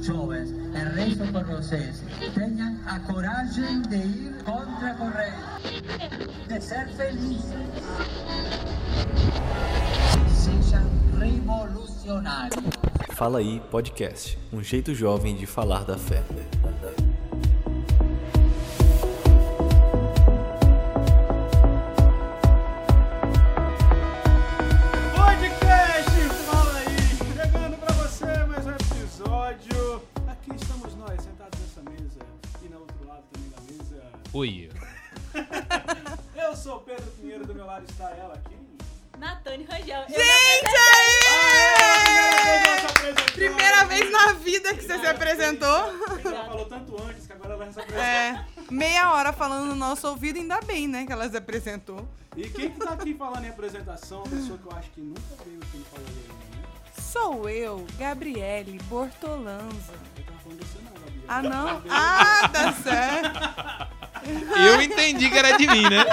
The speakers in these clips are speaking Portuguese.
Jovens, rezo por vocês. Tenham a coragem de ir contra a corrente, de ser felizes. Sejam revolucionários. Fala aí Podcast, um jeito jovem de falar da fé. Oi. Eu sou o Pedro Pinheiro, do meu lado está ela aqui. Natane Rangel. Gente, aí! Primeira vez na vida que você se apresentou. Ela falou tanto antes que agora ela se apresentou. É, meia hora falando no nosso ouvido, ainda bem, né, que ela se apresentou. E quem que tá aqui falando em apresentação, uma pessoa que eu acho que nunca veio aqui no Fala aí ainda, né? Sou eu, Gabriele Bortolanza. Eu tava falando de você não, Gabi. Ah, não? Ah, tá certo. Eu entendi que era de mim, né?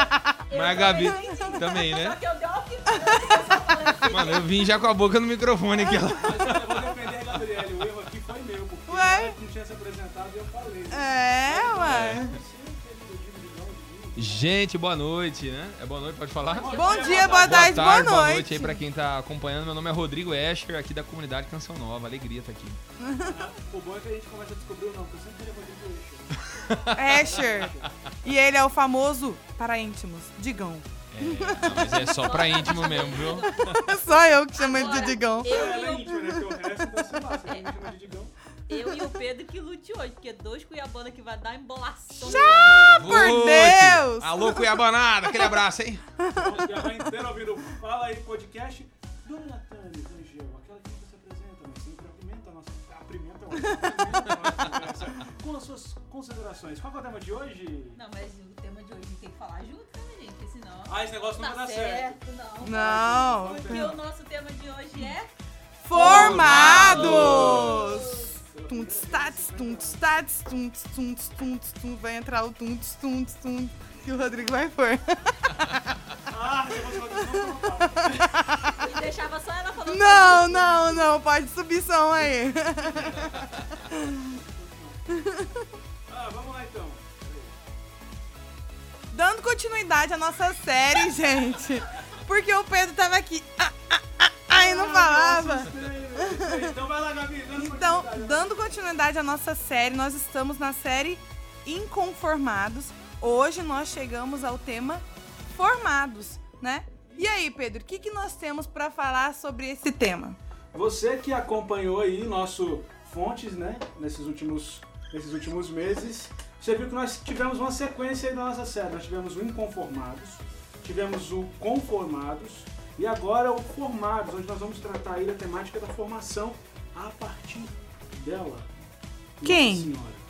Mas a Gabi também, Só né? que eu dei uma opinião. Mano, eu vim já com a boca no microfone aqui, ó. Mas eu vou defender a Gabriele, o erro aqui foi meu, porque Ué? não tinha se apresentado e eu falei. É, ué. Digão, Gente, boa noite, né? É boa noite, pode falar? Bom dia, boa tarde, boa tarde, boa noite. noite aí pra quem tá acompanhando. Meu nome é Rodrigo Escher, aqui da comunidade Canção Nova. Alegria tá aqui. O bom é que a gente começa a descobrir o nome, porque eu sempre queria fazer com isso. Asher. E ele é o famoso, para íntimos, Digão. É, não, mas é só pra íntimo mesmo, viu? Só eu que chamo ele de Digão. Eu é e, né? Porque o resto então sei lá, você me chama de Digão. o, eu e o Pedro que lute hoje, porque dois cuiabanos que vai dar embolação. por Vote! Deus! Alô, Cuiabanada, aquele abraço, hein? E a mãe inteira ouvindo Fala aí podcast. Dona Natane Com as suas considerações. Qual é o tema de hoje? Não, mas o tema de hoje a gente tem que falar junto, né, gente? Porque senão. Ah, esse negócio não tá vai dar certo. certo. Não. Não. Porque o nosso tema de hoje é. Formados! Tunts, tats, tunts, tats, tunts, tunts, tunts, tunts. Vai entrar o tunts, tunts, tunts. Que o Rodrigo vai pôr. Ah, Ele deixava só ela falando. Não, não, não. Pode subir som aí. Ah, vamos lá então. Dando continuidade à nossa série, gente. Porque o Pedro tava aqui. Ah, ah, ah, ah, e não falava. Então vai lá, Gabi. Então, dando continuidade à nossa série, nós estamos na série Inconformados. Hoje nós chegamos ao tema Formados, né? E aí, Pedro, o que, que nós temos para falar sobre esse tema? Você que acompanhou aí nosso Fontes, né, nesses últimos, nesses últimos meses, você viu que nós tivemos uma sequência aí da nossa série. Nós tivemos o Inconformados, tivemos o Conformados e agora o Formados, onde nós vamos tratar aí da temática da formação a partir dela. Quem? Nossa Senhora,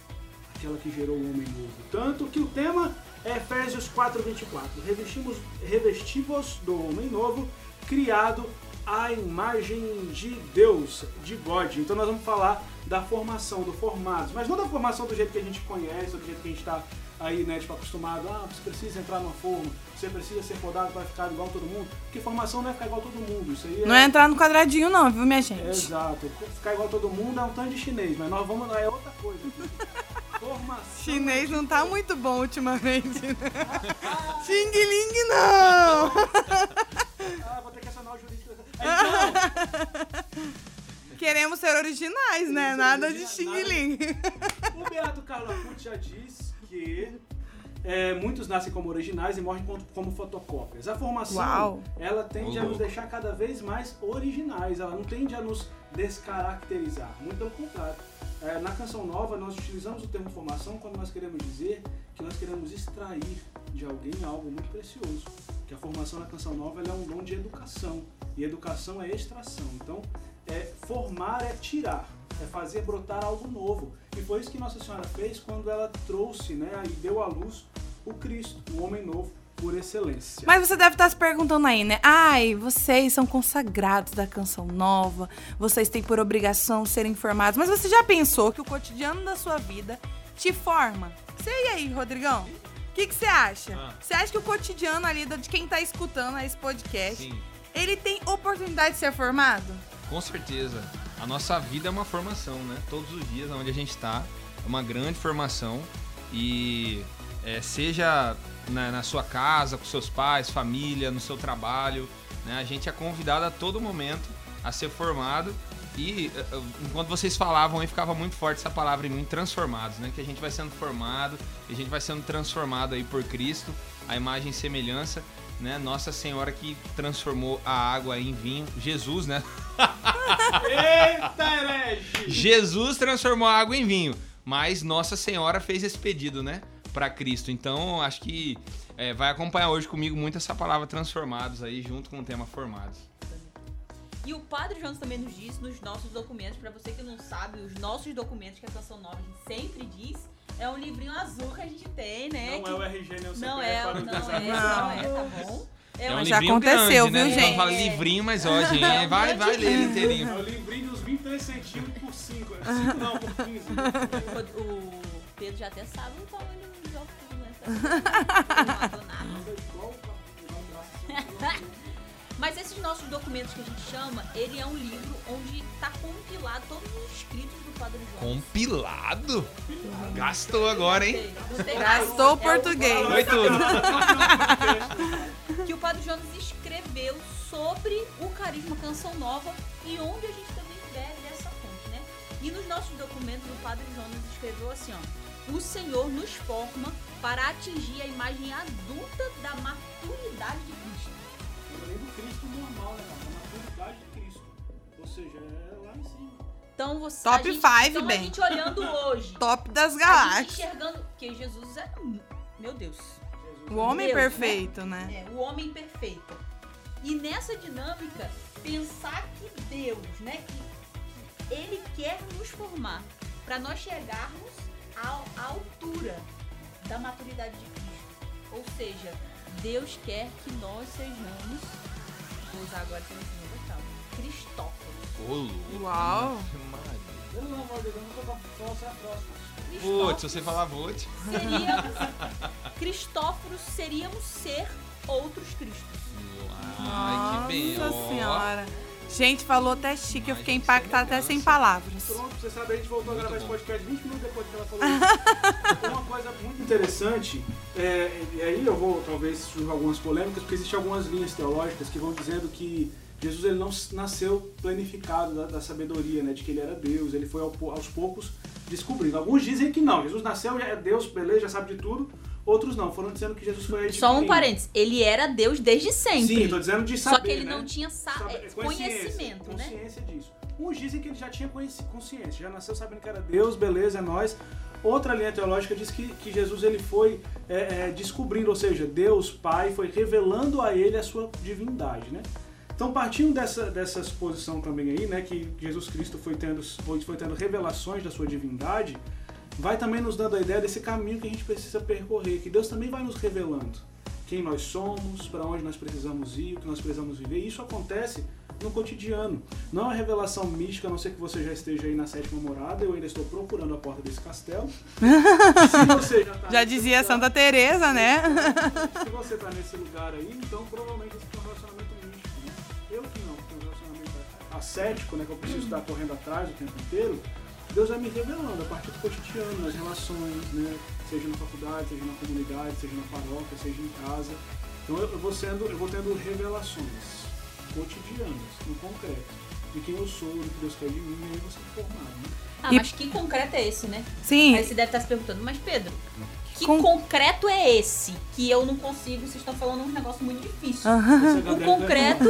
aquela que gerou o homem novo. Tanto que o tema é Efésios 4:24. Revestimos, revestivos do homem novo, criado à imagem de Deus, de God. Então nós vamos falar da formação, do formados, mas não da formação do jeito que a gente conhece, ou do jeito que a gente está aí, né, tipo, acostumado. Ah, você precisa entrar numa forma, você precisa ser podado para ficar igual todo mundo. Porque formação não é ficar igual todo mundo. Isso aí Não é entrar no quadradinho, não, viu, minha gente? Exato. Ficar igual todo mundo é um tanto de chinês, mas nós vamos. É outra coisa. Formação. Chinês não tá muito bom ultimamente, né? Xing Ling, não! Ah, vou ter que acionar o jurídico. Então, Queremos ser originais, né? Isso, Nada de Xing nada. Ling. o Beato Carlaput já diz que é, muitos nascem como originais e morrem como, fotocópias. A formação, Uau. ela tende Ô, a nos deixar cada vez mais originais, ela não tende a nos descaracterizar, muito pelo contrário. É, na canção nova, nós utilizamos o termo formação quando nós queremos dizer que nós queremos extrair de alguém algo muito precioso. Que a formação na canção nova é um dom de educação, e educação é extração. Então, é, formar é tirar, é fazer brotar algo novo. E foi isso que Nossa Senhora fez quando ela trouxe né, e deu à luz o Cristo, o homem novo, por excelência. Mas você deve estar se perguntando aí, né? Ai, vocês são consagrados da canção nova, vocês têm por obrigação ser informados. Mas você já pensou que o cotidiano da sua vida te forma? Você e aí, Rodrigão? O que que você acha? Ah. Você acha que o cotidiano ali de quem tá escutando esse podcast, Sim, ele tem oportunidade de ser formado? com certeza. a nossa vida é uma formação, né? Todos os dias onde a gente está, é uma grande formação. E é, seja na, na sua casa, com seus pais, família, no seu trabalho, né? A gente é convidado a todo momento a ser formado. E eh, eh, enquanto vocês falavam aí, ficava muito forte essa palavra em mim, transformados, né? Que a gente vai sendo formado, a gente vai sendo transformado aí por Cristo, a imagem e semelhança, né? Nossa Senhora que transformou a água em vinho, Jesus, né? Eita, herege! Jesus transformou a água em vinho, mas Nossa Senhora fez esse pedido, né? Para Cristo. Então, acho que é, vai acompanhar hoje comigo muito essa palavra transformados aí, junto com o tema formados. E o Padre Jonas também nos diz nos nossos documentos, pra você que não sabe, os nossos documentos que a Canção Nova sempre diz, é um livrinho azul que a gente tem, né? Não que- é o RG, nem o CPF Não é, para não o é, não é, tá bom? É, É um Já aconteceu, grande, né? viu, A gente gente? fala livrinho, mas ó, gente, vai, vai ler inteirinho. É o livrinho dos 23 centímetros por 5. 5 não, por 15. O, o Pedro já até sabe o Mas esses nossos documentos que a gente chama, ele é um livro onde tá compilado todos os escritos do Padre Jonas. Compilado? Gastou agora, hein? Gostei. Gastou o É português. Foi tudo. que o Padre Jonas escreveu sobre o carisma Canção Nova e onde a gente também bebe dessa fonte, né? E nos nossos documentos o Padre Jonas escreveu assim, ó: "O Senhor nos forma para atingir a imagem adulta da maturidade de Cristo". Eu lembro do Cristo normal, né, cara? A maturidade de Cristo. Ou seja, é lá em cima. Então você Top a gente, five, então bem. a gente olhando hoje, Top das a gente galáxias. enxergando que Jesus é, meu Deus, O homem Deus, né? perfeito, né? É, o homem perfeito. E nessa dinâmica, pensar que Deus, né, que ele quer nos formar para nós chegarmos à altura da maturidade de Cristo. Ou seja, Deus quer que nós sejamos, vou usar agora que eu não Cristóforos. Ô. Uau. Eu não vou dizer, eu não vou falar é próxima. Se você falar vote. Seríamos, Cristóforos seríamos ser outros Cristos. Ai, que bem. Nossa senhora. Gente, falou até chique, eu fiquei impactada até sem palavras. Pronto, você sabe, a gente voltou a gravar esse podcast 20 minutos depois que ela falou isso. Uma coisa muito interessante, é, e aí eu vou talvez surgir algumas polêmicas, porque existem algumas linhas teológicas que vão dizendo que Jesus ele não nasceu planificado da, da sabedoria, né, de que ele era Deus, ele foi ao aos poucos descobrindo. Alguns dizem que não, Jesus nasceu, já é Deus, beleza, já sabe de tudo. Outros não, foram dizendo que Jesus foi Só um parênteses, ele era Deus desde sempre. Sim, tô dizendo de saber, Só que ele né? não tinha sa- Sabe- é, consciência, conhecimento, né? consciência disso. Uns dizem que ele já tinha consciência, já nasceu sabendo que era Deus, beleza, é nós. Outra linha teológica diz que, que Jesus ele foi é, é, descobrindo, ou seja, Deus Pai foi revelando a ele a sua divindade, né? Então, partindo dessa, dessa exposição também aí, né, que Jesus Cristo foi tendo, foi tendo revelações da sua divindade, vai também nos dando a ideia desse caminho que a gente precisa percorrer, que Deus também vai nos revelando quem nós somos, para onde nós precisamos ir, o que nós precisamos viver. E isso acontece no cotidiano. Não é uma revelação mística, a não ser que você já esteja aí na sétima morada, eu ainda estou procurando a porta desse castelo. Se você já, tá Já dizia lugar- Santa Teresa, né? se você tá nesse lugar aí, então provavelmente você tem um relacionamento místico, né? Eu que não, tenho um relacionamento ascético, né? Que eu preciso estar correndo atrás o tempo inteiro. Deus vai me revelando a partir do cotidiano, nas relações, né? Seja na faculdade, seja na comunidade, seja na paróquia, seja em casa. Então eu, vou sendo, eu vou tendo revelações cotidianas, no concreto, de quem eu sou, do que Deus quer de mim, e aí você é formado, né? Ah, E- mas que concreto é esse, né? Sim, Aí você deve estar se perguntando, mas Pedro, que Com- concreto é esse? Que eu não consigo, vocês estão falando um negócio muito difícil. Você O concreto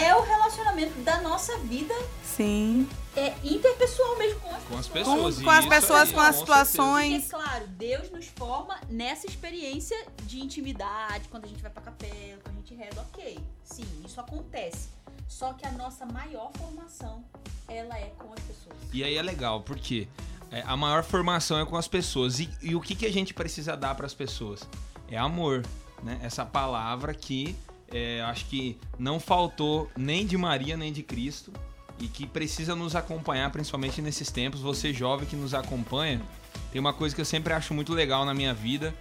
é o relacionamento da nossa vida sim. é, interpessoal mesmo com as Com as pessoas. pessoas. Com as pessoas, aí, com as certeza. situações. Porque, claro, Deus nos forma nessa experiência de intimidade, quando a gente vai pra capela, quando a gente reza, ok. Sim, isso acontece. Só que a nossa maior formação, ela é com as pessoas. E aí é legal, porque é, a maior formação é com as pessoas. E, e o que, que a gente precisa dar para as pessoas? É amor, né? Essa palavra que é, acho que não faltou nem de Maria nem de Cristo e que precisa nos acompanhar, principalmente nesses tempos. Você jovem que nos acompanha, tem uma coisa que eu sempre acho muito legal na minha vida,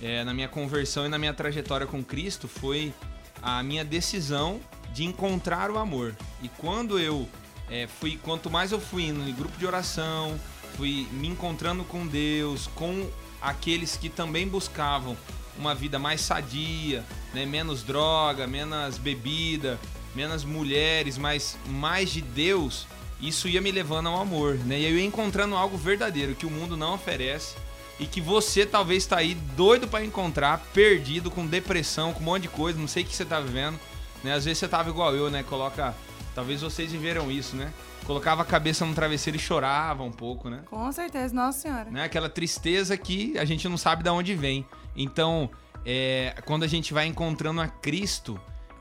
é, na minha conversão e na minha trajetória com Cristo, foi a minha decisão de encontrar o amor. E quando eu é, fui quanto mais eu fui indo em grupo de oração, fui me encontrando com Deus, com aqueles que também buscavam uma vida mais sadia, né? menos droga, menos bebida, menos mulheres, mas mais de Deus, isso ia me levando ao amor, né? E eu ia encontrando algo verdadeiro que o mundo não oferece e que você talvez está aí doido para encontrar, perdido, com depressão, com um monte de coisa, não sei o que você tá vivendo, né? Às vezes você tava igual eu, né? Coloca, talvez vocês viveram isso, né? Colocava a cabeça no travesseiro e chorava um pouco, né? Com certeza, nossa senhora. né? Aquela tristeza que a gente não sabe de onde vem. Então, é, quando a gente vai encontrando a Cristo,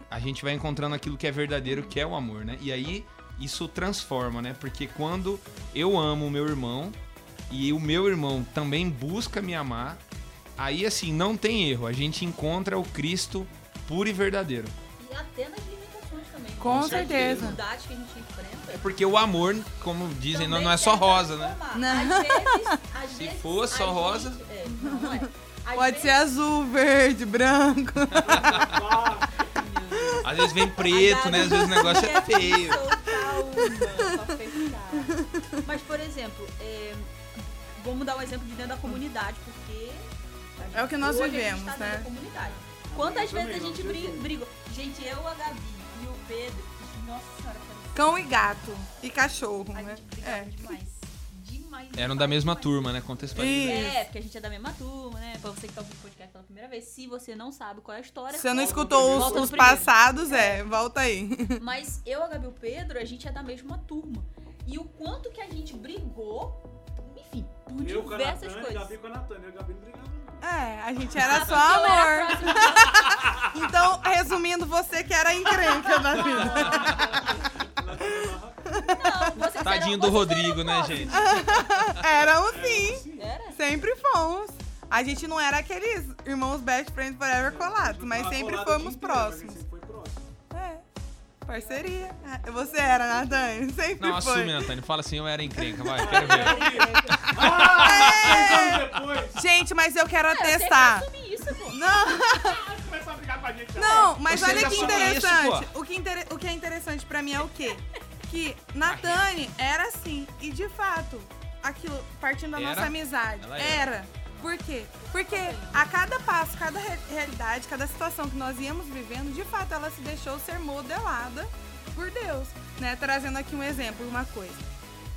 a gente vai encontrando aquilo que é verdadeiro, que é o amor, né? E aí isso transforma, né? Porque quando eu amo o meu irmão e o meu irmão também busca me amar, aí assim não tem erro. A gente encontra o Cristo puro e verdadeiro. E até nas Com Nas certeza. que a gente enfrenta. É porque o amor, como dizem, não, não é só rosa, né? Não. Às vezes, às Se vezes, fosse só a rosa- gente- é, não, é. Às Pode vezes- ser azul, verde, branco. Às vezes vem preto, né? Às vezes o negócio é feio. Mas, por exemplo, é, vamos dar um exemplo de dentro da comunidade, porque. a gente- É o que nós hoje a gente vivemos, tá dentro né? da comunidade. Quantas vezes a gente Jesus. bri- brigou? Gente, eu, a Gabi Pedro. Nossa senhora, parece- Cão e gato. E cachorro, a né? gente É. demais. Demais. Eram demais, da mesma demais. turma, né? Contextualizando. Isso. É, porque a gente é da mesma turma, né? Pra você que tá ouvindo o podcast pela primeira vez, se você não sabe qual é a história. Se você não escutou os, os passados, é, volta aí. Mas eu, a Gabi e o Pedro, a gente é da mesma turma. E o quanto que a gente brigou, enfim, por eu com a diversas Natânia, coisas. Gabi com a Natânia. Eu e a Gabi não brigava. É, a gente era só era amor. Então, resumindo, você que era encrenca da vida. Não, vocês Tadinho eram- do vocês Rodrigo, eram né, gente? Éramos sim. Era? Sempre fomos. A gente não era aqueles irmãos best friends forever colados, mas sempre fomos próximos. Parceria. É, Você era, Natane? Sempre Não, foi. assume, Antônio. Fala assim, eu era encrenca, vai, quero ver. Ah, depois. Gente, mas eu quero sempre atestar. isso, pô. Não, Começou a brigar com a gente. não, mas Você olha que assume interessante. isso, o, que inter- o que é interessante pra mim é o quê? Que Natane era assim. E de fato, aquilo, partindo da Era? nossa amizade, Ela era. era. Por quê? Porque a cada passo, cada re- realidade, cada situação que nós íamos vivendo, de fato ela se deixou ser modelada por Deus, né? Trazendo aqui um exemplo, uma coisa.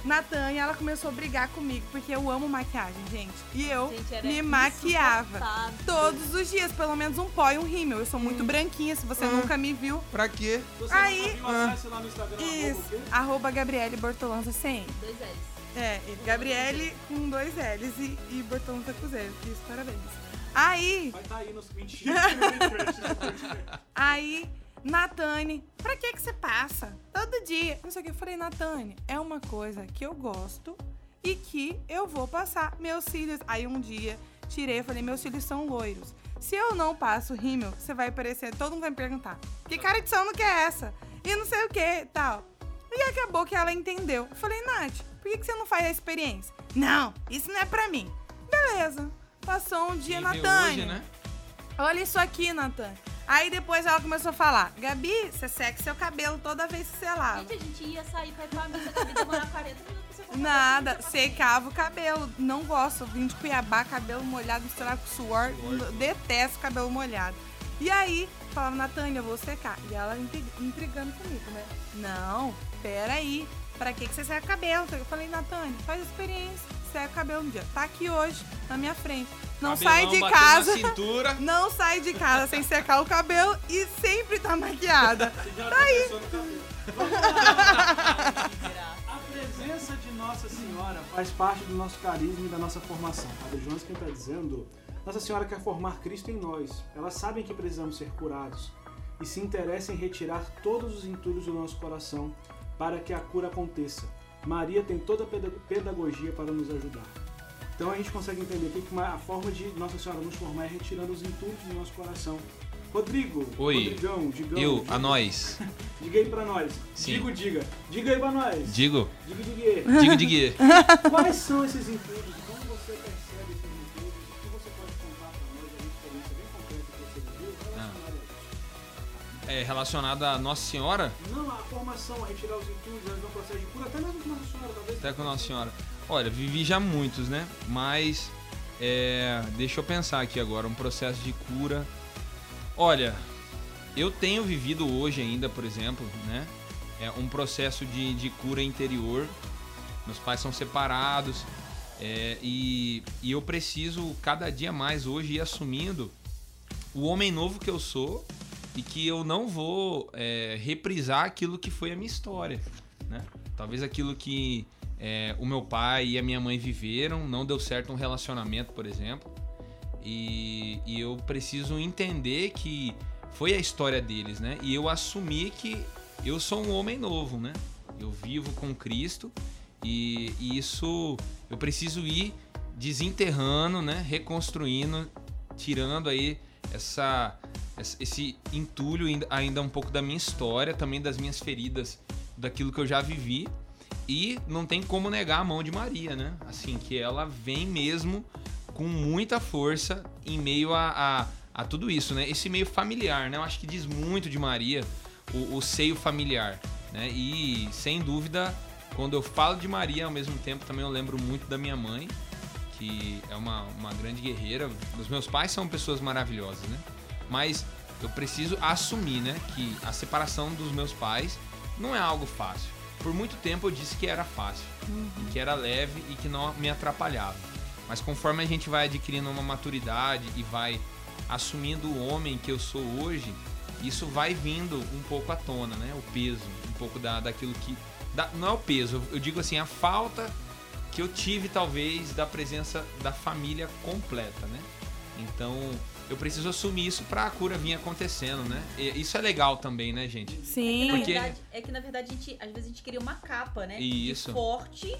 Natânia, ela começou a brigar comigo, porque eu amo maquiagem, gente. E eu Gente, era me maquiava todos os dias, pelo menos um pó e um rímel. Eu sou muito branquinha, se você nunca me viu. Pra quê? Você Aí- Aí, viu, acesse lá no Instagram. arroba Isso, quê? arroba Gabriele Bortolanza CM. Dois L's. É, Gabriele com dois L's e, e Bortolanza com zero. Isso, parabéns. Aí, Vai estar aí nos mentira. que não tem crédito no podcast. Aí, Natane, pra que que você passa? Todo dia. Não sei o que. Eu falei, Natane, é uma coisa que eu gosto e que eu vou passar meus cílios. Aí um dia, tirei e falei, meus cílios são loiros. Se eu não passo rímel, você vai parecer, todo mundo vai me perguntar, que cara de sono que é essa? E não sei o que, tal. E acabou que ela entendeu. Eu falei, Nath, por que, que você não faz a experiência? Não, isso não é pra mim. Beleza. Passou um dia, hoje, né? Olha isso aqui, Natan. Aí depois ela começou a falar: Gabi, você seca seu cabelo toda vez que você lava. Gente, a gente ia sair pra ir pra missa, Gabi demorar 40 minutos pra você Nada, pra secava o cabelo. Não gosto. Vim de Cuiabá, cabelo molhado, misturar com suor. Suor. Detesto cabelo molhado. E aí, falava, Natânia, eu vou secar. E ela intri- intrigando comigo, né? Não, peraí. Pra que, que você seca o cabelo? Eu falei, Natânia, faz a experiência. Seca o cabelo um dia. Tá aqui hoje, na minha frente. Não sai Cabelão de batendo casa. Não sai de casa sem secar o cabelo e sempre tá maquiada. Tá virar. A presença de Nossa Senhora faz parte do nosso carisma e da nossa formação. Padre Jonas quem está dizendo, Nossa Senhora quer formar Cristo em nós. Elas sabem que precisamos ser curados e se interessam em retirar todos os entulhos do nosso coração para que a cura aconteça. Maria tem toda a peda- pedagogia para nos ajudar. Então a gente consegue entender aqui que a forma de Nossa Senhora nos formar é retirando os entulhos do nosso coração. Rodrigo, Oi. Rodrigão, Digão, Eu, diga, a nós. diga aí pra nós. Sim. Digo, diga. Diga aí pra nós. Digo, Diga, diga. digo, digo. Quais são esses entulhos? Ah. relacionada a é Nossa Senhora, Não, a formação, a retirar os entulhos, ver um processo de cura, até mesmo com Nossa Senhora, talvez. até com Nossa Senhora. Olha, vivi já muitos, né? Mas é, deixa eu pensar aqui agora, um processo de cura. Olha, eu tenho vivido hoje ainda, por exemplo, né? É um processo de, de cura interior. Meus pais são separados é, e, e eu preciso cada dia mais hoje ir assumindo o homem novo que eu sou e que eu não vou é, reprisar aquilo que foi a minha história, né? Talvez aquilo que é, o meu pai e a minha mãe viveram, não deu certo um relacionamento, por exemplo, e, e eu preciso entender que foi a história deles, né? E eu assumir que eu sou um homem novo, né? Eu vivo com Cristo e, e isso eu preciso ir desenterrando, né? Reconstruindo, tirando aí essa- esse entulho ainda- ainda um pouco da minha história, também das minhas feridas, daquilo que eu já vivi. E não tem como negar a mão de Maria, né? Assim, que ela vem mesmo com muita força em meio a, a, a tudo isso, né? Esse meio familiar, né? Eu acho que diz muito de Maria, o, o seio familiar, né? E, sem dúvida, quando eu falo de Maria, ao mesmo tempo também eu lembro muito da minha mãe, que é uma, uma grande guerreira. Os meus pais são pessoas maravilhosas, né? Mas eu preciso assumir, né? Que a separação dos meus pais não é algo fácil. Por muito tempo eu disse que era fácil, e que era leve e que não me atrapalhava. Mas conforme a gente vai adquirindo uma maturidade e vai assumindo o homem que eu sou hoje, isso vai vindo um pouco à tona, né? O peso, um pouco da, daquilo que. da- não é o peso, eu- eu digo assim, a falta que eu tive talvez da presença da família completa, né? Então eu preciso assumir isso pra a cura vir acontecendo, né? E isso é legal também, né, gente? Sim. Na Porque- verdade, é que na verdade a gente, às vezes a gente cria uma capa, né? Isso. De forte,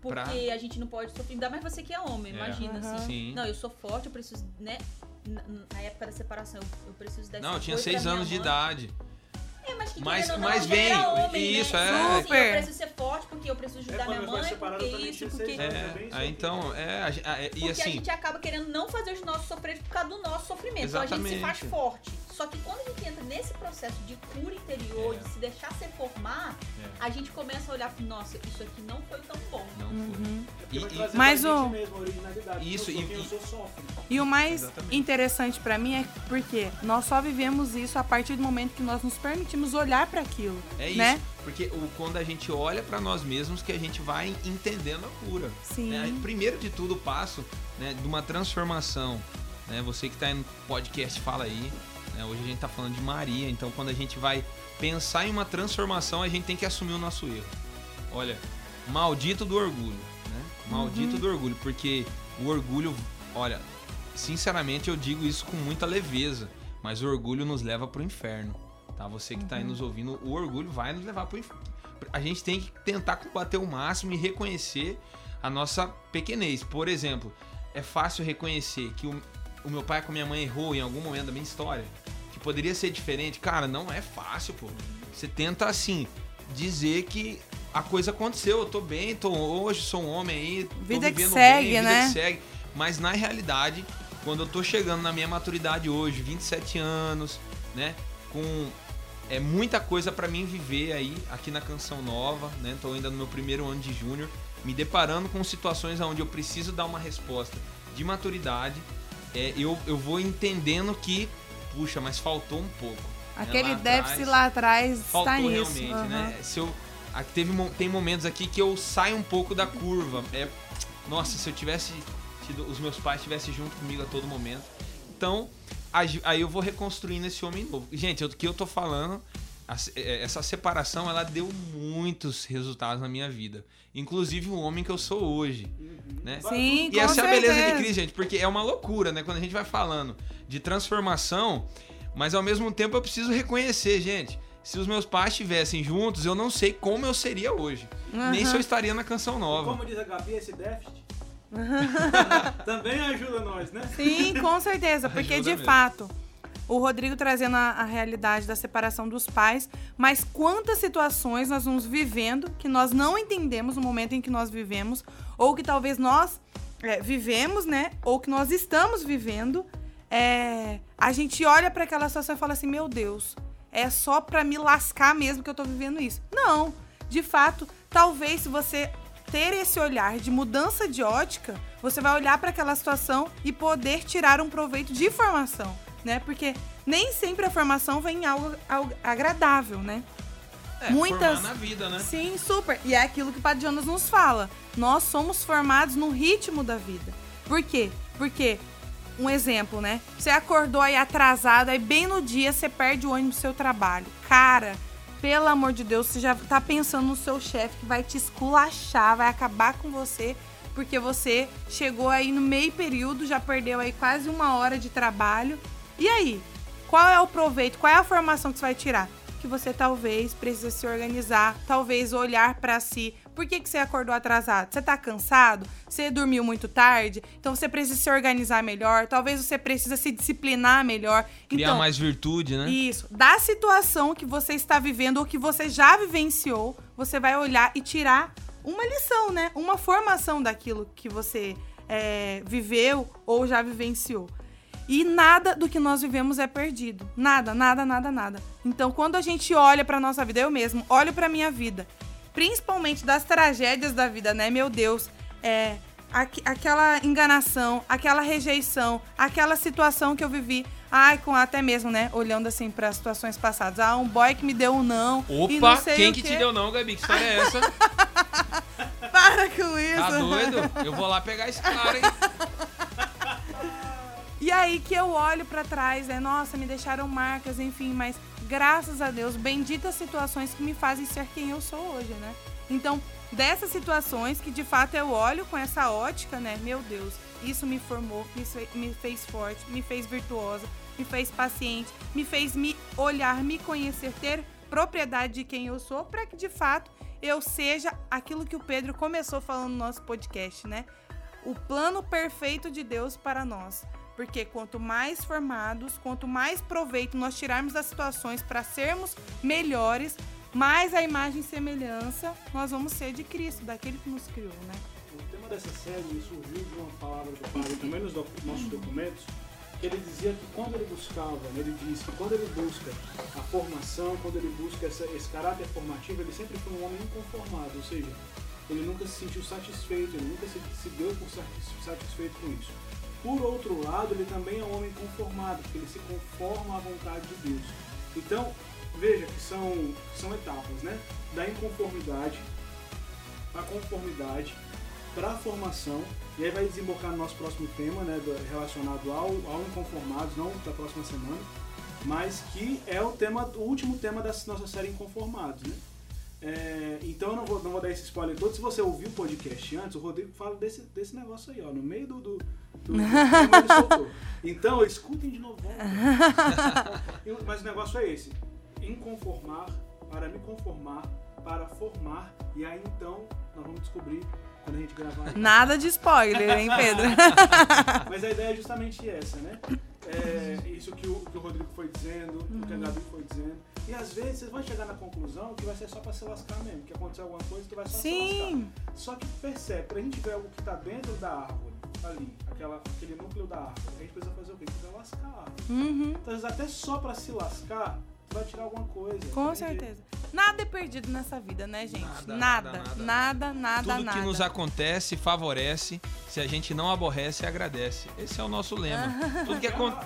porque Pra- a gente não pode sofrer. Ainda mais você que é homem, É. imagina Aham. assim. Sim. Não, eu sou forte, eu preciso, né? Na, época da separação, eu, preciso dessa Não, eu tinha seis anos de idade. É, mas que Mas- querendo ou mas não, vem, homem, isso, né? é. Então, assim, Super. eu preciso ser forte porque eu preciso ajudar É, minha mãe, porque isso, porque... É, aqui. então, é, a a- é, e Porque a assim, gente acaba querendo não fazer os nossos sofrer por causa do nosso sofrimento. Então a gente se faz Exatamente. forte. Só que quando a gente entra nesse processo de cura interior, É. de se deixar ser formar, É. a gente começa a olhar para nossa, isso aqui não foi tão bom. não foi. Uhum. E- e- Mas o- mesmo a originalidade. Isso, e- e-. E o mais Exatamente. interessante pra mim é porque nós só vivemos isso a partir do momento que nós nos permitimos olhar pra aquilo, É isso. né? Porque o, quando a gente olha pra nós mesmos que a gente vai entendendo a cura. Sim. né? Primeiro de tudo, o passo né, de uma transformação. Né? Você que tá no podcast, fala aí. Né? Hoje a gente tá falando de Maria, então quando a gente vai pensar em uma transformação, a gente tem que assumir o nosso erro. Olha, maldito do orgulho, né? Maldito do orgulho, porque o orgulho, olha, sinceramente eu digo isso com muita leveza, mas o orgulho nos leva pro inferno, tá? Você que tá aí nos ouvindo, o orgulho vai nos levar pro inferno. A gente tem que tentar combater o máximo e reconhecer a nossa pequenez. Por exemplo, é fácil reconhecer que o, o meu pai com a minha mãe errou em algum momento da minha história, que poderia ser diferente. Cara, não é fácil, pô. Você tenta assim dizer que a coisa aconteceu, eu tô bem, tô hoje, sou um homem aí, tô Vida que vivendo segue, bem, vida né? que segue. Mas na realidade, quando eu tô chegando na minha maturidade hoje, 27 anos, né, com é muita coisa pra mim viver aí aqui na Canção Nova, né? Tô ainda no meu primeiro ano de júnior, me deparando com situações onde eu preciso dar uma resposta de maturidade. É, eu, eu vou entendendo que, puxa, mas faltou um pouco. né? Aquele Lá déficit lá atrás faltou está nisso. realmente, aham. né? Se eu, aqui teve, tem momentos aqui que eu saio um pouco da curva. É, nossa, se eu tivesse tido, os meus pais estivessem junto comigo a todo momento. Então, aí eu vou reconstruindo esse homem novo. Gente, o que eu tô falando, essa separação, ela deu muitos resultados na minha vida. Inclusive o homem que eu sou hoje, né? Sim, E com essa é a beleza de certeza. Cristo, gente, porque é uma loucura, né? Quando a gente vai falando de transformação, mas ao mesmo tempo eu preciso reconhecer, gente. Se os meus pais estivessem juntos, eu não sei como eu seria hoje. Nem Aham. se eu estaria na canção nova. Como diz a Gabi, esse déficit também ajuda nós, né? Sim, com certeza, porque Ajuda de mesmo. fato, o Rodrigo trazendo a, a realidade da separação dos pais, mas quantas situações nós vamos vivendo que nós não entendemos no momento em que nós vivemos, ou que talvez nós é, vivemos, né? Ou que nós estamos vivendo, é, a gente olha para aquela situação e fala assim: meu Deus, é só pra me lascar mesmo que eu tô vivendo isso. Não. De fato, talvez se você ter esse olhar de mudança de ótica, você vai olhar para aquela situação e poder tirar um proveito de formação, né? Porque nem sempre a formação vem em algo, algo agradável, né? É, Muitas- na vida, né? Sim, super. E é aquilo que o Padre Jonas nos fala. Nós somos formados no ritmo da vida. Por quê? Porque, um exemplo, né? Você acordou aí atrasado, aí bem no dia você perde o ônibus do seu trabalho. Cara, pelo amor de Deus, você já tá pensando no seu chefe que vai te esculachar, vai acabar com você, porque você chegou aí no meio período, já perdeu aí quase uma hora de trabalho. E aí? Qual é o proveito? Qual é a formação que você vai tirar? Que você talvez precisa se organizar, talvez olhar pra si. Por que, que você acordou atrasado? Você tá cansado? Você dormiu muito tarde? Então você precisa se organizar melhor. Talvez você precisa se disciplinar melhor. Criar então, mais virtude, né? isso. Da situação que você está vivendo ou que você já vivenciou, você vai olhar e tirar uma lição, né? Uma formação daquilo que você é, viveu ou já vivenciou. E nada do que nós vivemos é perdido. Nada, nada, nada, nada. Então, quando a gente olha pra nossa vida, eu mesmo olho pra minha vida, principalmente das tragédias da vida, né? Meu Deus, é aqu- aquela enganação, aquela rejeição, aquela situação que eu vivi. Ai, com até mesmo, né? Olhando assim pra situações passadas. Ah, um boy que me deu um não. não Opa, sei quem que te deu não, Gabi? Que história é essa? Para com isso. Tá doido? Eu vou lá pegar esse cara, hein? E aí que eu olho pra trás, né? Nossa, me deixaram marcas, enfim, mas graças a Deus, benditas situações que me fazem ser quem eu sou hoje, né? Então, dessas situações que de fato eu olho com essa ótica, né? Meu Deus, isso me formou, me fez forte, me fez virtuosa, me fez paciente, me fez me olhar, me conhecer, ter propriedade de quem eu sou, para que de fato eu seja aquilo que o Pedro começou falando no nosso podcast, né? o plano perfeito de Deus para nós. Porque quanto mais formados, quanto mais proveito nós tirarmos das situações para sermos melhores, mais a imagem e semelhança nós vamos ser de Cristo, daquele que nos criou, né? O tema dessa série surgiu de uma palavra do padre, também nos doc- nossos documentos, que ele dizia que quando ele buscava, ele diz que quando ele busca a formação, quando ele busca essa- esse caráter formativo, ele sempre foi um homem inconformado, ou seja, ele nunca se sentiu satisfeito, ele nunca se, se deu por satis- satisfeito com isso. Por outro lado, ele também é um homem conformado, porque ele se conforma à vontade de Deus. Então, veja que são, são etapas, né? Da inconformidade a conformidade para a formação e aí vai desembocar no nosso próximo tema, né, do- relacionado ao, ao inconformados, não da próxima semana, mas que é o tema, o último tema da nossa série Inconformados, né? É, então eu não vou, não vou dar esse spoiler todo. Se você ouviu o podcast antes, o Rodrigo fala desse, desse negócio aí, ó, no meio do, do, soltou. Então escutem de novo. Mas o negócio é esse: inconformar para me conformar, para formar, e aí então nós vamos descobrir quando a gente gravar. Nada de spoiler, hein, Pedro? Mas a ideia é justamente essa, né? É, isso que o, que o Rodrigo foi dizendo, o que a Gabi foi dizendo. E às vezes vocês vão chegar na conclusão que vai ser só pra se lascar mesmo, que aconteceu alguma coisa que vai só se Sim. lascar. Só que percebe, pra gente ver o que tá dentro da árvore, ali, aquela, aquele núcleo da árvore, a gente precisa fazer o quê? A gente precisa lascar a árvore. Uhum, Então, às vezes, até só pra se lascar, tu vai tirar alguma coisa. com certeza. Nada é perdido nessa vida, né, gente? Nada, Nada, nada, nada, nada. Tudo nada. que nos acontece favorece. Se a gente não aborrece, agradece. Esse é o nosso lema. Tudo que, acon-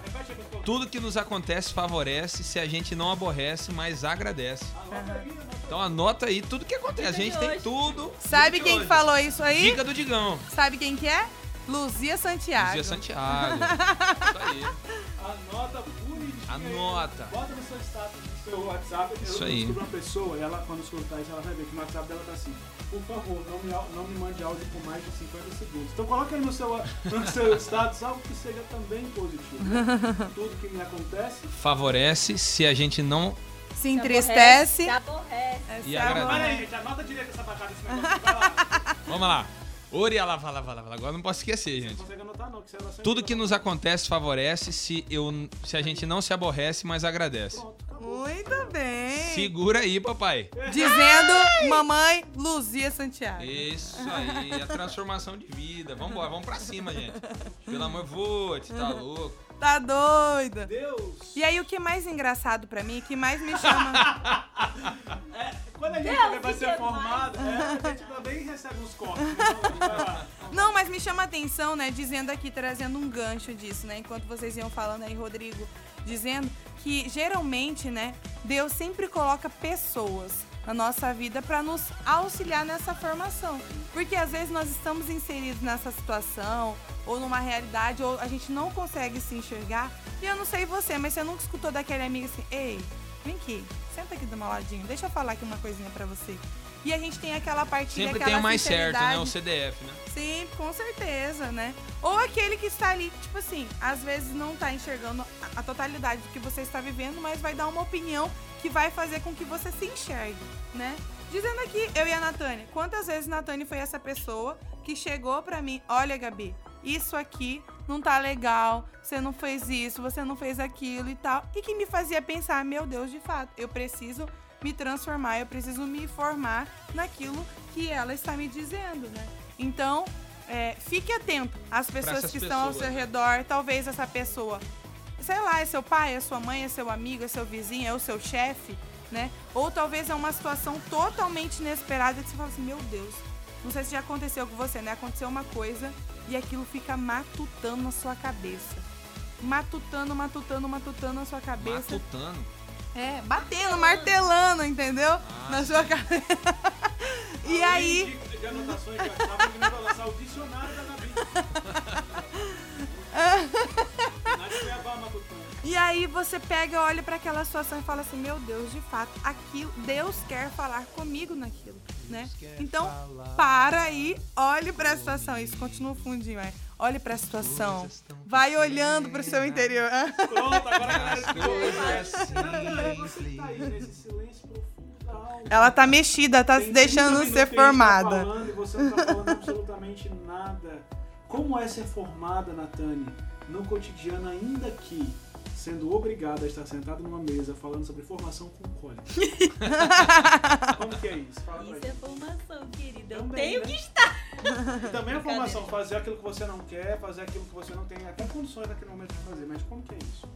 tudo que nos acontece favorece. Se a gente não aborrece, mas agradece. Então anota aí tudo que acontece. A gente tem tudo. Sabe quem que hoje. falou isso aí? Dica do Digão. Sabe quem que é? Luzia Santiago. Dia Santiago. Isso aí. Anota bonitinho. aí. Anota. Bota no seu status, no seu WhatsApp. Isso aí. descobri uma pessoa, e ela, quando escutar isso, ela vai ver que no WhatsApp dela tá assim. Por favor, não me, não me mande áudio por mais de 50 segundos. Então coloca aí no seu, no seu status algo que seja também positivo. Tudo que me acontece. Favorece se a gente não. Se entristece. Se aborrece. Essa E é a agrada- mão. Olha aí, gente, anota direito essa baixada desse negócio. Vamos lá. Ori, lava, lava, lava. Agora não posso esquecer, Não gente. consegue anotar, não, que você Tudo que nos acontece favorece se, eu, se a gente não se aborrece, mas agradece. Pronto. Muito bem. Segura aí, papai. Dizendo mamãe Luzia Santiago. Isso aí, a transformação de vida. Vambora, vamos pra cima, gente. Pelo amor, vou, te tá louco. Tá doida. Deus. E aí, o que é mais engraçado pra mim, que mais me chama. É, quando a gente Deus, vai ser demais. formado, é, a gente também recebe uns cortes. Então. Não, mas me chama a atenção, né? Dizendo aqui, trazendo um gancho disso, né? Enquanto vocês iam falando aí, Rodrigo, dizendo que geralmente, né? Deus sempre coloca pessoas na nossa vida para nos auxiliar nessa formação. Porque às vezes nós estamos inseridos nessa situação, ou numa realidade, ou a gente não consegue se enxergar. E eu não sei você, mas você nunca escutou daquele amigo assim, ei, vem aqui, senta aqui do meu ladinho, deixa eu falar aqui uma coisinha pra você. E a gente tem aquela partilha, Sempre aquela tem o mais certo, né? O CDF, né? Sim, com certeza, né? Ou aquele que está ali, tipo assim, às vezes não tá enxergando a, totalidade do que você está vivendo, mas vai dar uma opinião que vai fazer com que você se enxergue, né? Dizendo aqui, eu e a Natânia, quantas vezes Natânia foi essa pessoa que chegou pra mim, olha, Gabi, isso aqui não tá legal, você não fez isso, você não fez aquilo e tal, e que me fazia pensar, meu Deus, de fato, eu preciso me transformar, eu preciso me formar naquilo que ela está me dizendo, né? Então, é, fique atento às pessoas que estão ao pessoas, seu né? redor, talvez essa pessoa, sei lá, é seu pai, é sua mãe, é seu amigo, é seu vizinho, é o seu chefe, né? Ou talvez é uma situação totalmente inesperada que você fala assim, meu Deus, não sei se já aconteceu com você, né? Aconteceu uma coisa e aquilo fica matutando na sua cabeça. Matutando, matutando, matutando na sua cabeça. Matutano. É, batendo, martelando, entendeu? Ah, na sua cabeça. e Além aí, De, de anotações eu lançar o dicionário da e aí você pega, olha pra aquela situação e fala assim: "Meu Deus, de fato, aquilo, Deus quer falar comigo naquilo", né? Então, para aí, olhe pra situação. Isso continua o fundinho, é. Olhe pra situação. Vai olhando pro seu interior. Pronto, agora a galera tá. Ela tá mexida, tá se deixando 30 ser a tá formada. falando e você não tá falando absolutamente nada. Como é ser formada, Natane, no cotidiano, ainda que sendo obrigada a estar sentada numa mesa falando sobre formação com cólica? Como que é isso? Fala Isso é formação, querida. Eu Também, tenho né? que estar. E também a formação, fazer aquilo que você não quer, fazer aquilo que você não tem até condições naquele momento de fazer. Mas como que é isso?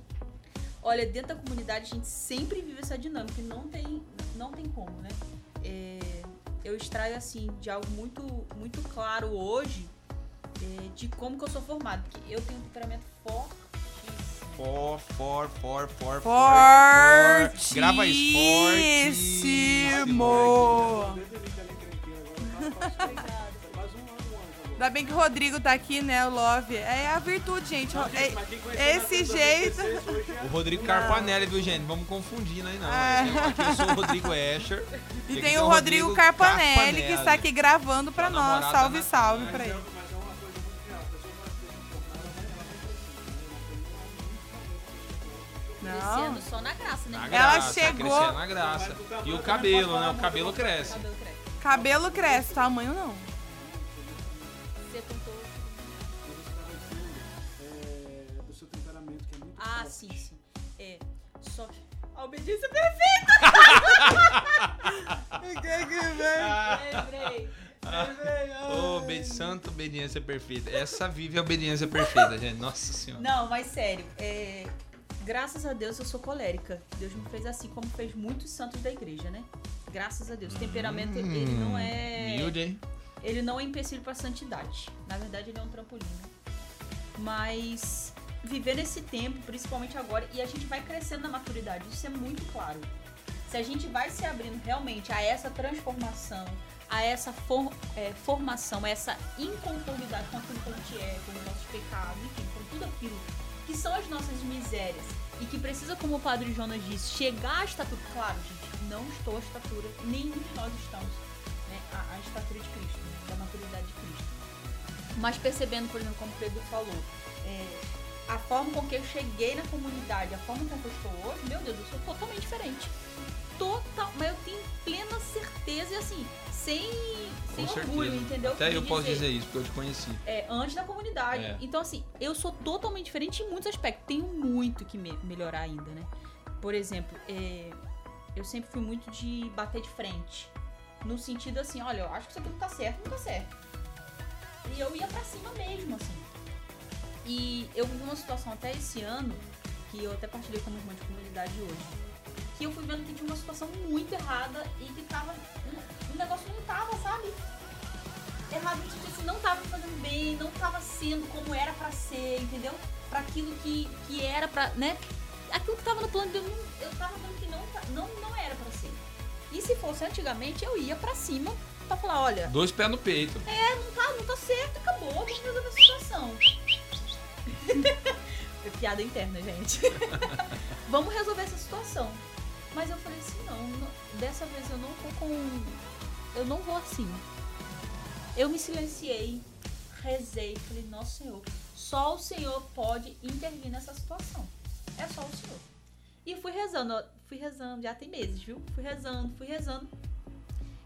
Olha, dentro da comunidade a gente sempre vive essa dinâmica e não tem, não tem como, né? É, eu extraio, assim, de algo muito, muito claro hoje é, de como que eu sou formada. Porque eu tenho um temperamento fortíssimo. For, for, for, for, for. Fortíssimo. Grava. Ainda bem que o Rodrigo tá aqui, né? O Love. É a virtude, gente. Não, É- gente, conheceu esse jeito- 2016 hoje é- O Rodrigo Carpanelli, viu, gente? Vamos confundir aí, não. É. Aqui eu sou o Rodrigo Escher. E tem o Rodrigo Carpanelli, que está aqui gravando pra Tá nós. Salve, da salve Mas pra é, ele. Crescendo, só na graça, né? Na Ela graça, chegou- crescendo na graça. E o cabelo, né? O cabelo cresce. Cabelo cresce. Tamanho não. Você contou. É, do seu temperamento, que é muito Ah, forte. sim, sim. É. Só que. A obediência perfeita! Lembrei. Ô, obe- santa obediência perfeita. Essa vive a obediência perfeita, gente. Nossa senhora. Não, mas sério, é, graças a Deus eu sou colérica. Deus me fez assim como fez muitos santos da igreja, né? Graças a Deus. O temperamento, ele não é. Humilde, hein? Ele não é empecilho pra santidade. Na verdade, ele é um trampolim, né? Mas viver nesse tempo, principalmente agora, e a gente vai crescendo na maturidade, isso é muito claro. Se a gente vai se abrindo realmente a essa transformação, a essa for- é, formação, a essa inconformidade com aquilo que a gente é, com os nossos pecados, enfim, com tudo aquilo que são as nossas misérias e que precisa, como o Padre Jonas disse, chegar à estatura. Claro, gente, não estou à estatura, nenhum de nós estamos, né? A, a estatura de Cristo, né? da maturidade de Cristo. Mas percebendo, por exemplo, como Pedro falou, é, a forma com que eu cheguei na comunidade, a forma com que eu estou hoje, meu Deus, eu sou totalmente diferente. Total, mas eu tenho plena certeza e assim, sem, sem Com orgulho, certeza. entendeu? Até eu posso dizer isso, porque eu te conheci. é, antes da comunidade. É. Então, assim, eu sou totalmente diferente em muitos aspectos. Tenho muito que me- melhorar ainda, né? Por exemplo, é, eu sempre fui muito de bater de frente. No sentido assim, olha, eu acho que isso aqui não tá certo, não tá certo. E eu ia pra cima mesmo, assim. E eu vivi uma situação até esse ano, que eu até partilhei com uma irmã de comunidade hoje, que eu fui vendo que tinha uma situação muito errada e que tava. O negócio não tava, sabe? Errado no sentido assim, não tava fazendo bem, não tava sendo como era pra ser, entendeu? Pra aquilo que, que era pra. né? Aquilo que tava no plano de não- eu tava vendo que não, não, não era pra ser. E se fosse antigamente, eu ia pra cima pra falar, olha, Dois pés no peito. não tá, não tá certo, acabou, vamos resolver a situação. é piada interna, gente. vamos resolver essa situação. Mas eu falei assim, não, não, dessa vez eu não vou com. Eu não vou assim. Eu me silenciei, rezei, falei, nossa Senhor, só o Senhor pode intervir nessa situação. É só o Senhor. E fui rezando, fui rezando, já tem meses, viu? Fui rezando, fui rezando.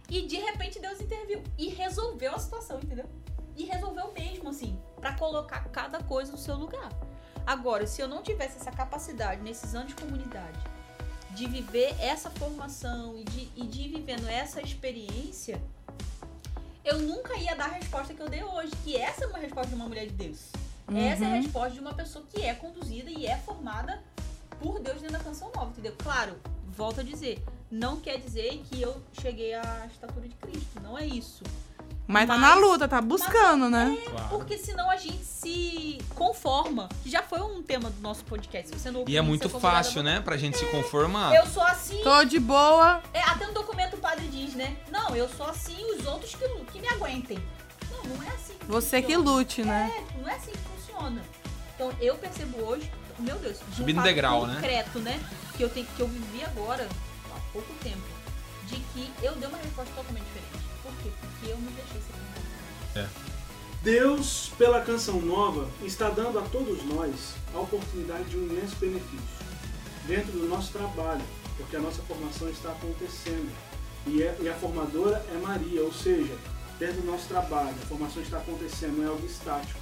E de repente Deus interviu e resolveu a situação, entendeu? E resolveu mesmo, assim, pra colocar cada coisa no seu lugar. Agora, se eu não tivesse essa capacidade nesses anos de comunidade de viver essa formação e de, e de ir vivendo essa experiência, eu nunca ia dar a resposta que eu dei hoje, que essa é uma resposta de uma mulher de Deus. Essa é a Uhum. resposta de uma pessoa que é conduzida e é formada por Deus dentro da canção nova, entendeu? Claro, volto a dizer, não quer dizer que eu cheguei à estatura de Cristo, não é isso. Mas tá na luta, tá buscando, né? Claro. Porque senão a gente se conforma, que já foi um tema do nosso podcast. Você não E é muito fácil, né? Pra gente se conformar. Eu sou assim. Tô de boa. É, até no documento o padre diz, né? Não, eu sou assim os outros que, que me aguentem. Não, não é assim. Que Você que funciona. lute, né? É, não é assim que funciona. Então eu percebo hoje, meu Deus, de um Subindo fato degrau, né? concreto, né? Que eu tenho, que eu vivi agora, há pouco tempo, de que eu dei uma resposta totalmente diferente. Por quê? Porque eu me deixei ser convocada. Deus, pela canção nova, está dando a todos nós a oportunidade de um imenso benefício dentro do nosso trabalho, porque a nossa formação está acontecendo. E, é- e a formadora é Maria, ou seja, dentro do nosso trabalho, a formação está acontecendo, não é algo estático,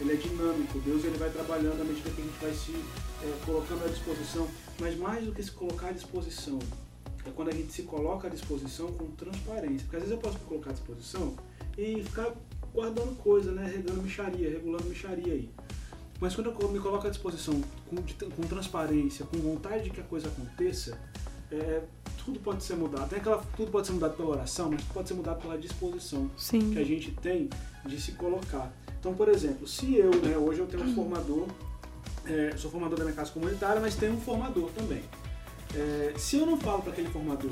ele é dinâmico, Deus ele vai trabalhando à medida que a gente vai se é, colocando à disposição, mas mais do que se colocar à disposição, é quando a gente se coloca à disposição com transparência, porque às vezes eu posso me colocar à disposição e ficar guardando coisa, né? Regando micharia, regulando micharia aí. Mas quando eu me coloco à disposição com, com transparência, com vontade de que a coisa aconteça, é, tudo pode ser mudado. Até aquela, tudo pode ser mudado pela oração, mas tudo pode ser mudado pela disposição que a Sim. gente tem de se colocar. Então, por exemplo, se eu, né, hoje eu tenho um formador, é, sou formador da minha casa comunitária, mas tenho um formador também. É, se eu não falo para aquele formador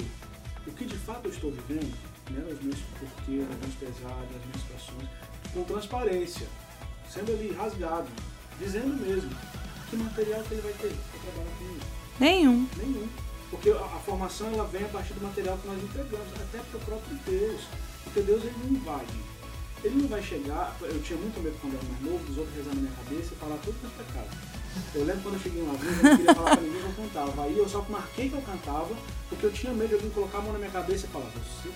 o que de fato eu estou vivendo, né, os meus porquês, as minhas pesadas, as minhas situações, com transparência, sendo ali rasgado, dizendo mesmo que material que ele vai ter para trabalhar comigo. Nenhum. Nenhum. Porque a, a formação ela vem a partir do material que nós entregamos, até para o próprio Deus. Porque Deus ele não invade. Ele não vai chegar, eu tinha muito medo quando eu era mais novo, dos outros rezando na minha cabeça e falar tudo que é pecado. Eu lembro quando eu cheguei uma vez, eu não queria falar pra ninguém que eu cantava. Aí eu só marquei que eu cantava, porque eu tinha medo de alguém colocar a mão na minha cabeça e falar, você.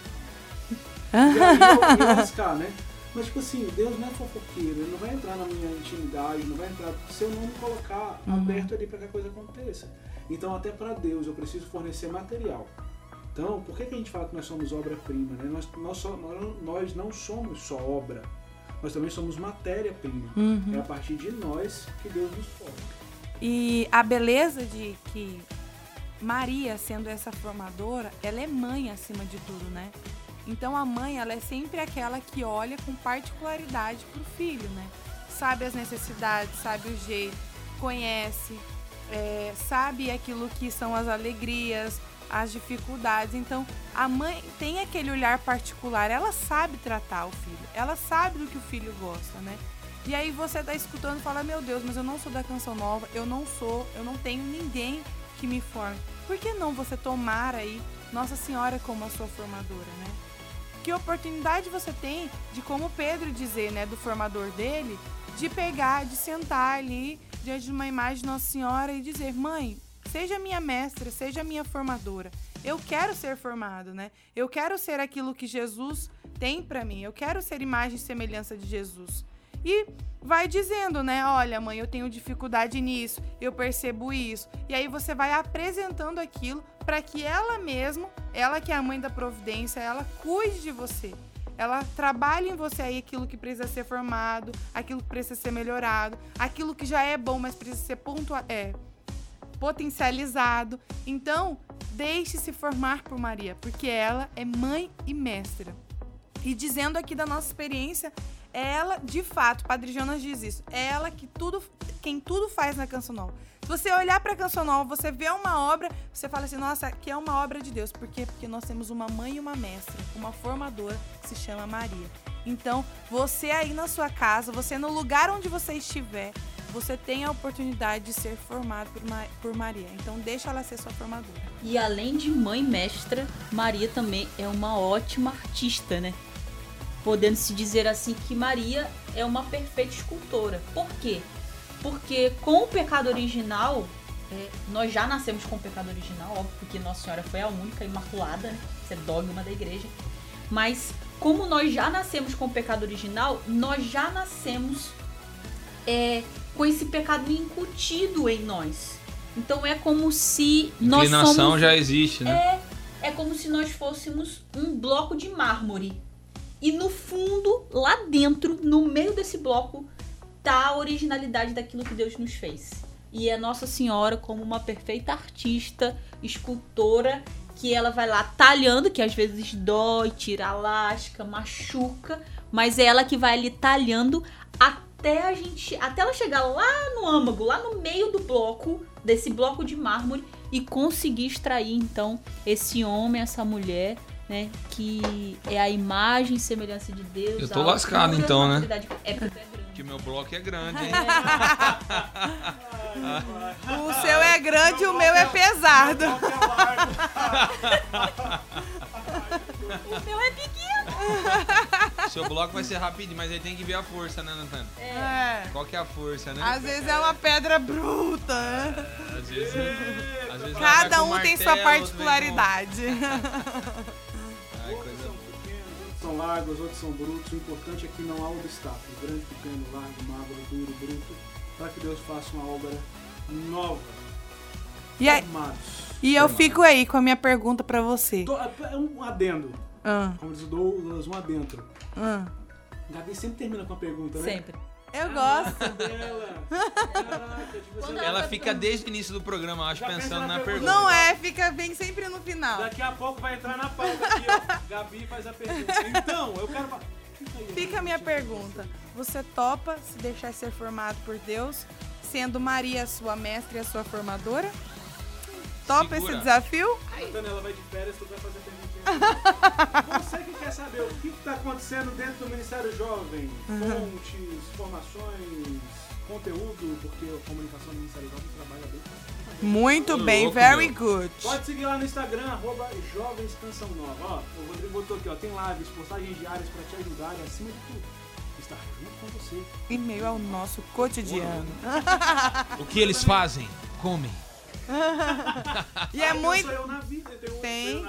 E aí eu ia arriscar, né? Mas tipo assim, Deus não é fofoqueiro, ele não vai entrar na minha intimidade, não vai entrar se eu não me colocar aberto ali para que a coisa aconteça. Então até para Deus eu preciso fornecer material. Então, por que, que a gente fala que nós somos obra-prima? Né? Nós, nós, só- nós- nós não somos só obra, nós também somos matéria-prima. Uhum. É a partir de nós que Deus nos forma. E a beleza de que Maria, sendo essa formadora, ela é mãe acima de tudo, né? Então a mãe, ela é sempre aquela que olha com particularidade pro filho, né? Sabe as necessidades, sabe o jeito, conhece, é, sabe aquilo que são as alegrias, as dificuldades. Então a mãe tem aquele olhar particular, ela sabe tratar o filho, ela sabe do que o filho gosta, né? E aí você tá escutando e fala, meu Deus, mas eu não sou da canção nova, eu não sou, eu não tenho ninguém que me forme. Por que não você tomar aí Nossa Senhora como a sua formadora, né? Que oportunidade você tem de, como Pedro dizer, né, do formador dele, de pegar, de sentar ali diante de uma imagem de Nossa Senhora e dizer, mãe, seja minha mestra, seja minha formadora. Eu quero ser formado, né? Eu quero ser aquilo que Jesus tem pra mim. Eu quero ser imagem e semelhança de Jesus. E vai dizendo, né? Olha, mãe, eu tenho dificuldade nisso, eu percebo isso. E aí você vai apresentando aquilo para que ela mesma, ela que é a mãe da providência, ela cuide de você. ela trabalha em você aí aquilo que precisa ser formado, aquilo que precisa ser melhorado, aquilo que já é bom, mas precisa ser pontua é, potencializado. Então, deixe-se formar por Maria, porque ela é mãe e mestra. E dizendo aqui da nossa experiência, ela, de fato, Padre Jonas diz isso, ela que tudo, quem tudo faz na Canção Nova. Se você olhar para a Canção Nova, você vê uma obra, você fala assim, nossa, que é uma obra de Deus. Por quê? Porque nós temos uma mãe e uma mestra, uma formadora que se chama Maria. Então, você aí na sua casa, você no lugar onde você estiver, você tem a oportunidade de ser formado por, Ma por Maria. Então, deixa ela ser sua formadora. E além de mãe mestra, Maria também é uma ótima artista, né? Podendo se dizer assim que Maria é uma perfeita escultora. Por quê? Porque com o pecado original, é, nós já nascemos com o pecado original, óbvio, porque Nossa Senhora foi a única imaculada, né? Isso é dogma da igreja. Mas como nós já nascemos com o pecado original, nós já nascemos é, com esse pecado incutido em nós. Então é como se nós Inclinação somos já existe, né? é, é como se nós fôssemos um bloco de mármore. E no fundo, lá dentro, no meio desse bloco, tá a originalidade daquilo que Deus nos fez. E é Nossa Senhora como uma perfeita artista, escultora, que ela vai lá talhando, que às vezes dói, tira a lasca, machuca, mas é ela que vai ali talhando até a gente, até ela chegar lá no âmago, lá no meio do bloco, desse bloco de mármore e conseguir extrair então esse homem, essa mulher, né, que é a imagem e semelhança de Deus. Eu tô lascado, então, né? É é grande. Que meu bloco é grande, hein? O seu é grande e o meu é pesado. O meu é pequeno. Seu bloco vai ser rapidinho, mas aí tem que ver a força, né, Natana? É. Qual que é a força, né? Às vezes é uma pedra bruta. né? Às vezes, às vezes vai Cada um tem martelo, sua vem com- particularidade. Ai, coisa são pequenos, outros são largos, outros são brutos. O importante é que não há obstáculo. Grande, pequeno, largo, magro, duro, bruto. Para que Deus faça uma obra nova. E, aí- e eu fico aí com a minha pergunta pra você. To- É um adendo. Ah, Como diz o Douglas, um adentro. Ah. Gabi sempre termina com a pergunta, né? Sempre. Eu gosto. Dela. Caraca, tipo assim, Ela fica desde o início do programa, acho, Já pensa pensando na na pergunta. pergunta. Não é, fica bem sempre no final. Daqui a pouco vai entrar na pauta aqui, ó. Gabi faz a pergunta. Então, eu quero. Fica, a minha pergunta. Você topa se deixar ser formado por Deus, sendo Maria a sua mestra e a sua formadora? Topa Segura. esse desafio? Natana, ela vai de férias, tu vai fazer perguntinha. Quer saber o que está acontecendo dentro do Ministério Jovem, fontes, informações, conteúdo, porque a comunicação do Ministério Jovem trabalha bem. Muito bem, louco, very meu. good. Pode seguir lá no Instagram, arroba Jovens Canção Nova. Ó, o Rodrigo botou aqui, ó, tem lives, postagens diárias para te ajudar e acima de tudo, estar junto com você. Em meio ao nosso cotidiano. O que eles fazem? Comem. E é eu muito. sou eu na vida, tem um Tem.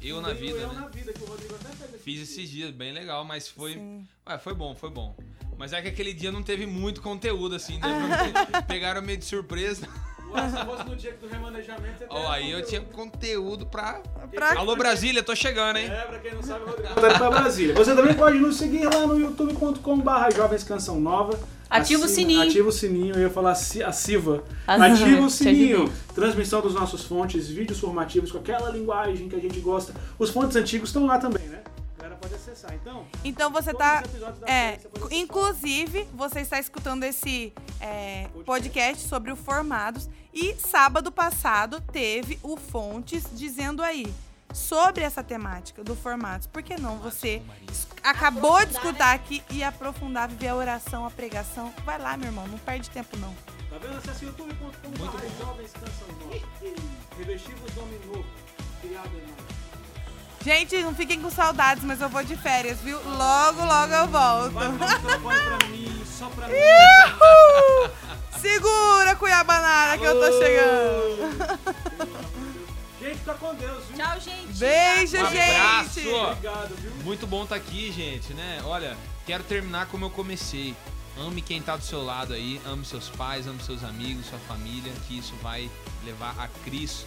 Eu na vida eu né? na vida, que o Rodrigo até fez. Fiz esses dias, bem legal, mas foi. Sim. Ué, foi bom, foi bom. Mas é que aquele dia não teve muito conteúdo, assim, né? Porque Pegaram meio de surpresa. Ué, se fosse no dia do remanejamento, você Ó, teria aí eu tinha conteúdo pra. Pra- Alô, Brasília, tô chegando, hein? É, pra quem não sabe, Rodrigo pra Brasília. Você também pode nos seguir lá no youtube.com.br Jovens Canção Nova. Ativa o sininho. Ativa o sininho, eu ia falar a Siva. Ah, Ativa o te sininho. Transmissão dos nossos fontes, vídeos formativos com aquela linguagem que a gente gosta. Os fontes antigos estão lá também, né? A galera pode acessar. Então, Então você tá. da É, você inclusive, você está escutando esse é, podcast sobre o Formados. E sábado passado teve o Fontes dizendo aí sobre essa temática do Formados. Por que não você es- acabou de escutar aqui e aprofundar, viver a oração, a pregação? Vai lá, meu irmão, não perde tempo não. Tá vendo? Acesse youtube.com.br Jovens Canção Nova. Revestivos nome novo. Criado em nós. Gente, não fiquem com saudades, mas eu vou de férias, viu? Logo, logo eu volto. Vai microfone pra mim, só pra mim. Uhul! Segura, Cuiabanara, que eu tô chegando. Gente, fica com Deus, viu? Tchau, gente. Beijo, Um gente. abraço. Obrigado, viu? Muito bom estar aqui, gente, né? Olha, quero terminar como eu comecei. Ame quem tá do seu lado aí, ame seus pais, ame seus amigos, sua família, que isso vai levar a Cristo.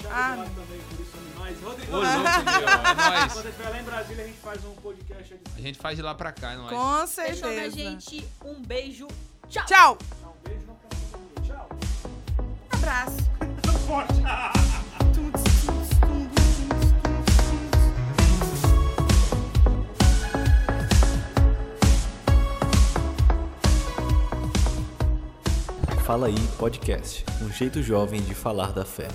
Thiago Ah, também, por isso. Rodrigo, Ô, louco, é nóis. quando estiver lá em Brasília, a gente faz um podcast aí. A gente faz de lá pra cá, é nóis. Com Fechou certeza. da gente. Um beijo. Tchau. Tchau. Um beijo, não Tchau. Abraço. Forte. Fala aí Podcast, um jeito jovem de falar da fé.